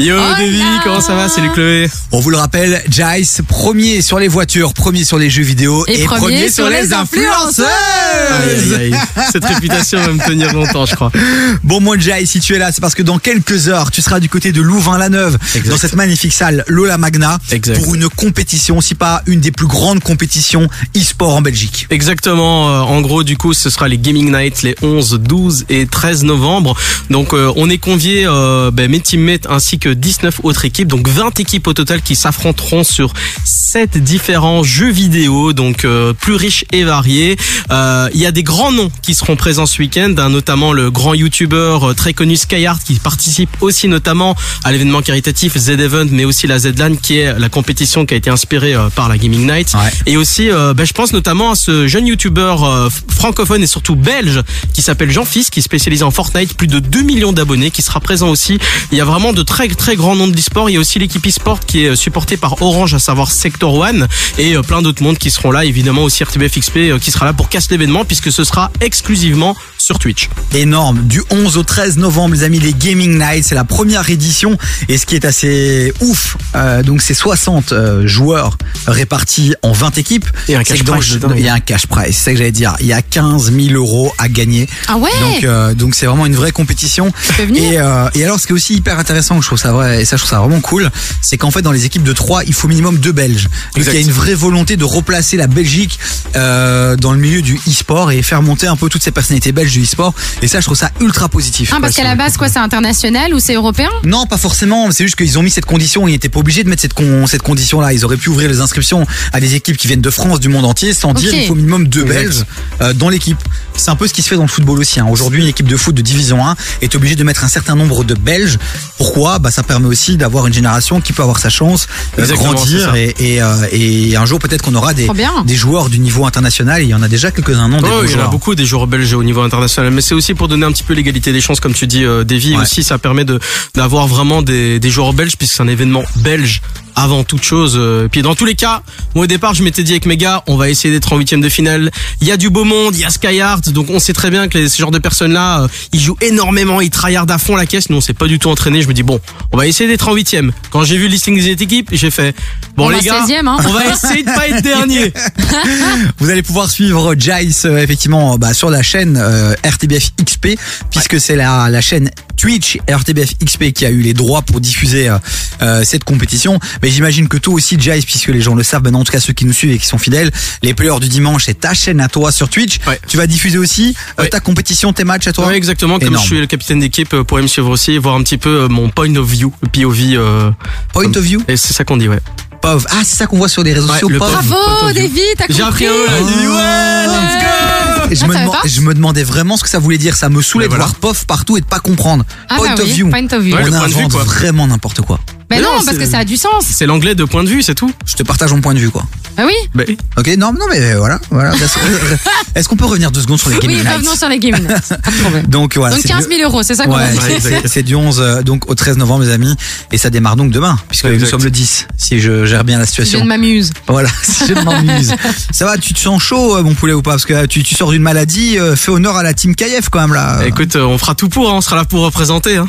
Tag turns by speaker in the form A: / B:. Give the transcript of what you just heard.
A: Yo Davy, comment ça va Salut Chloé?
B: On vous le rappelle, Jace, premier sur les voitures, premier sur les jeux vidéo
C: Et premier sur les influenceuses.
A: Aïe, aïe, aïe. Cette réputation va me tenir longtemps, je crois.
B: Bon, moi, Jace, si tu es là, c'est parce que dans quelques heures, tu seras du côté de Louvain-la-Neuve, dans cette magnifique salle Lola Magna,
A: Exact.
B: pour une compétition, si pas une des plus grandes compétitions e-sport en Belgique.
A: Exactement. euh, En gros, du coup, ce sera les Gaming Nights les 11, 12 et 13 novembre. Donc, euh, on est convié euh, ben, mes teammates ainsi que 19 autres équipes. Donc, 20 équipes au total qui s'affronteront sur 7 différents jeux vidéo, donc euh, plus riches et variés. Euh, Il y a des grands noms qui seront présents ce week-end, hein, notamment le grand YouTuber euh, très connu Skyheart qui participe aussi notamment à l'événement caritatif Z-Event, mais aussi la Z-LAN qui est la compétition qui a été inspirée euh, par la Gaming Night.
B: Ouais.
A: Et aussi, euh, ben, je pense notamment à ce jeune YouTuber euh, f- francophone et surtout belge qui s'appelle Jean Fils, qui est spécialisé en Fortnite, plus de 2 millions d'abonnés, qui sera présent aussi. Il y a vraiment de très très grands noms de l'e-sport. Il y a aussi l'équipe e-sport qui est euh, supportée par Orange, à savoir Sector One, et euh, plein d'autres mondes qui seront là. Évidemment aussi RTBF XP euh, qui sera là pour casser l'événement puisque ce sera exclusivement sur Twitch.
B: Énorme. Du 11 au 13 novembre, les amis, les Gaming Nights, c'est la première édition. Et ce qui est assez ouf, euh, donc c'est 60 euh, joueurs répartis en 20 équipes.
A: Et un
B: C'est
A: cash
B: que dans-
A: prize.
B: Il y a un cash prize, c'est ça que j'allais dire. Il y a 15 000 euros à gagner.
C: Ah ouais
B: Donc, euh, donc c'est vraiment une vraie compétition. Et, euh, et alors, ce qui est aussi hyper intéressant, je trouve ça vrai, et ça, je trouve ça vraiment cool, c'est qu'en fait, dans les équipes de 3, il faut minimum deux Belges. Donc, il y a une vraie volonté de replacer la Belgique euh, dans le milieu du e-sport et faire monter un peu toutes ces personnalités belges du e-sport. Et ça, je trouve ça ultra positif.
C: Ah, parce qu'à la base, quoi, c'est international ou c'est européen?
B: Non, pas forcément. C'est juste qu'ils ont mis cette condition. Ils n'étaient pas obligés de mettre cette, con- cette condition-là. Ils auraient pu ouvrir les inscriptions à des équipes qui viennent de France, du monde entier, sans dire il faut minimum deux
A: Exact.
B: Belges euh, dans l'équipe. C'est un peu ce qui se fait dans le football aussi. hein. Aujourd'hui, une équipe de foot de division 1 est obligée de mettre un certain nombre de Belges. Pourquoi bah, Ça permet aussi d'avoir une génération qui peut avoir sa chance, euh,
A: Exactement, c'est
B: grandir et, et, euh, et un jour peut-être qu'on aura des, des joueurs du niveau international. Il y en a déjà quelques-uns, non des
A: Oh, il y en a beaucoup des joueurs belges au niveau international, mais c'est aussi pour donner un petit peu l'égalité des chances, comme tu dis, euh, Davy.
B: Ouais.
A: Aussi, ça permet de d'avoir vraiment des, des joueurs belges, puisque c'est un événement belge avant toute chose. Euh, Puis dans tous les cas, moi au départ, je m'étais dit avec mes gars, on va essayer d'être en huitième de finale. Il y a du beau monde, il y a Skyheart, donc on sait très bien que les, ce genre de personnes-là, euh, ils jouent énormément, ils tryhardent à fond la caisse. Nous, on s'est pas du tout entraîné. Je me dis bon, on va essayer d'être en huitième. Quand j'ai vu le listing des équipes, j'ai fait bon
C: On
A: les gars,
C: 16e, hein.
A: on va essayer de pas être dernier.
B: Vous allez pouvoir suivre Jace euh, effectivement bah, sur la chaîne euh, RTBF XP puisque c'est la, la chaîne Twitch RTBF XP qui a eu les droits pour diffuser euh, euh, cette compétition. Mais j'imagine que toi aussi Jace, puisque les gens le savent maintenant, en tout cas ceux qui nous suivent et qui sont fidèles, les players du dimanche c'est ta chaîne à toi sur Twitch.
A: Ouais.
B: Tu vas diffuser aussi euh,
A: Ouais.
B: ta compétition, tes matchs à toi.
A: Ouais, exactement. Comme
B: Énorme.
A: je suis le capitaine d'équipe, euh, pourrez me suivre aussi, et voir un petit peu euh, mon point of view, le POV. euh,
B: Point of view,
A: et c'est ça qu'on dit, ouais.
B: POV. Ah, c'est ça qu'on voit sur les réseaux
A: Ouais,
B: sociaux.
A: le
B: POV.
C: Bravo. Davy, t'as compris
A: J'ai appris un ouais, let's go.
B: Et je,
C: Ah,
B: me je me demandais vraiment ce que ça voulait dire. Ça me saoulait de
A: voilà.
B: voir POV partout et de pas comprendre.
C: Ah
B: point
C: bah
B: of
C: oui,
B: view.
C: point of view.
A: Ouais,
B: On
A: le point de vue,
B: invente
A: quoi.
B: vraiment n'importe quoi.
C: Mais
A: Mais
C: non,
A: non,
C: parce que ça a du sens.
A: C'est l'anglais de point de vue, c'est tout.
B: Je te partage mon point de vue, quoi.
C: Ah oui
A: Bah,
B: Ok, non, non, mais voilà, voilà. Est-ce est-ce qu'on peut revenir deux secondes sur les Gaming
C: Oui, revenons sur les problème.
B: Donc voilà,
C: Donc
B: c'est
C: 15
B: du-
C: 000 euros, c'est ça qu'on
B: Ouais, c'est- c'est du 11 euh, donc au 13 novembre, mes amis, et ça démarre donc demain, puisque nous sommes le 10, si je gère bien la
C: Je
B: situation.
C: de m'amuse.
B: Voilà, si je m'amuse. ça va, tu te sens chaud, euh, mon poulet ou pas? Parce que euh, tu, tu sors d'une maladie, euh, fais honneur à la team KF quand même là.
A: Écoute, on fera tout pour, hein, on sera là pour représenter. Hein.